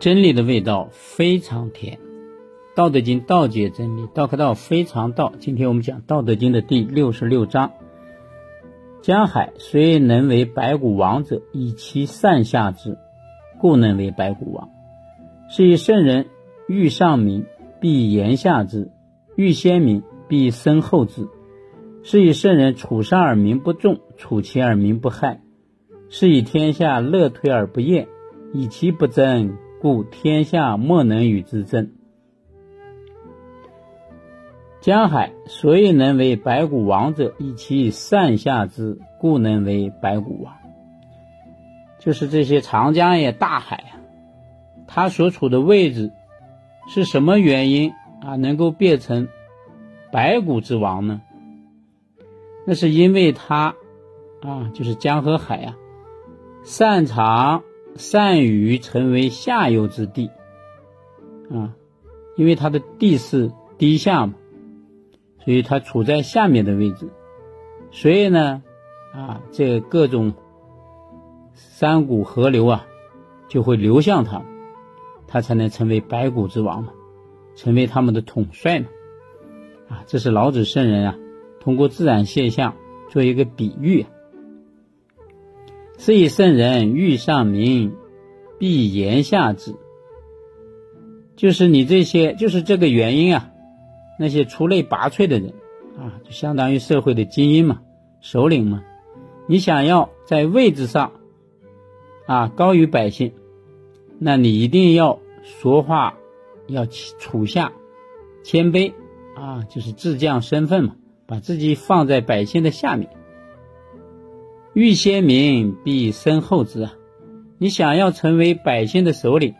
真理的味道非常甜，《道德经》道解真理，道可道非常道。今天我们讲《道德经》的第六十六章：江海虽能为百谷王者，以其善下之，故能为百谷王。是以圣人欲上民，必言下之；欲先民，必身后之。是以圣人处上而民不重，处前而民不害。是以天下乐推而不厌，以其不争。故天下莫能与之争。江海所以能为百谷王者，以其善下之，故能为百谷王。就是这些长江呀、大海啊，它所处的位置是什么原因啊？能够变成百谷之王呢？那是因为它啊，就是江和海啊，擅长。善于成为下游之地，啊，因为它的地势低下嘛，所以它处在下面的位置，所以呢，啊，这各种山谷河流啊，就会流向它，它才能成为百谷之王嘛，成为他们的统帅嘛，啊，这是老子圣人啊，通过自然现象做一个比喻。是以圣人欲上民，必言下之。就是你这些，就是这个原因啊。那些出类拔萃的人啊，就相当于社会的精英嘛，首领嘛。你想要在位置上啊高于百姓，那你一定要说话要处下谦卑啊，就是自降身份嘛，把自己放在百姓的下面。欲先民，必身后之啊！你想要成为百姓的首领，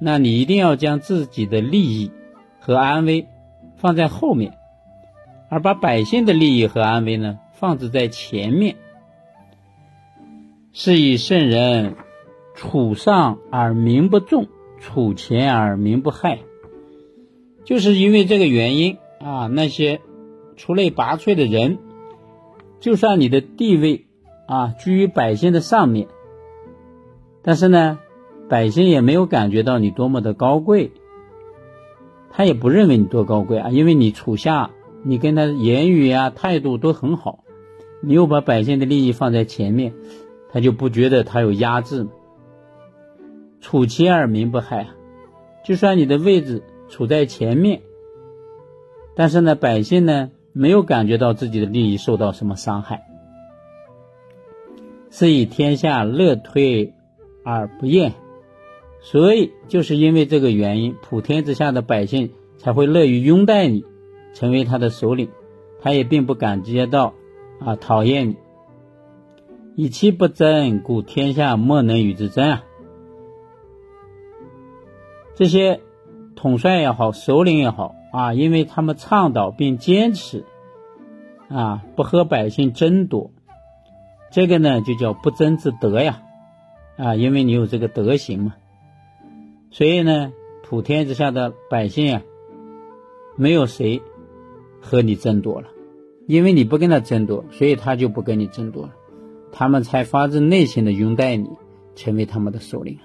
那你一定要将自己的利益和安危放在后面，而把百姓的利益和安危呢放置在前面。是以圣人处上而民不重，处前而民不害。就是因为这个原因啊，那些出类拔萃的人，就算你的地位。啊，居于百姓的上面，但是呢，百姓也没有感觉到你多么的高贵，他也不认为你多高贵啊，因为你处下，你跟他言语啊态度都很好，你又把百姓的利益放在前面，他就不觉得他有压制。处其而民不害，就算你的位置处在前面，但是呢，百姓呢没有感觉到自己的利益受到什么伤害。是以天下乐推而不厌，所以就是因为这个原因，普天之下的百姓才会乐于拥戴你，成为他的首领，他也并不感觉到啊讨厌你。以其不争，故天下莫能与之争啊！这些统帅也好，首领也好啊，因为他们倡导并坚持啊，不和百姓争夺。这个呢，就叫不争之德呀，啊，因为你有这个德行嘛，所以呢，普天之下的百姓呀，没有谁和你争夺了，因为你不跟他争夺，所以他就不跟你争夺了，他们才发自内心的拥戴你，成为他们的首领了。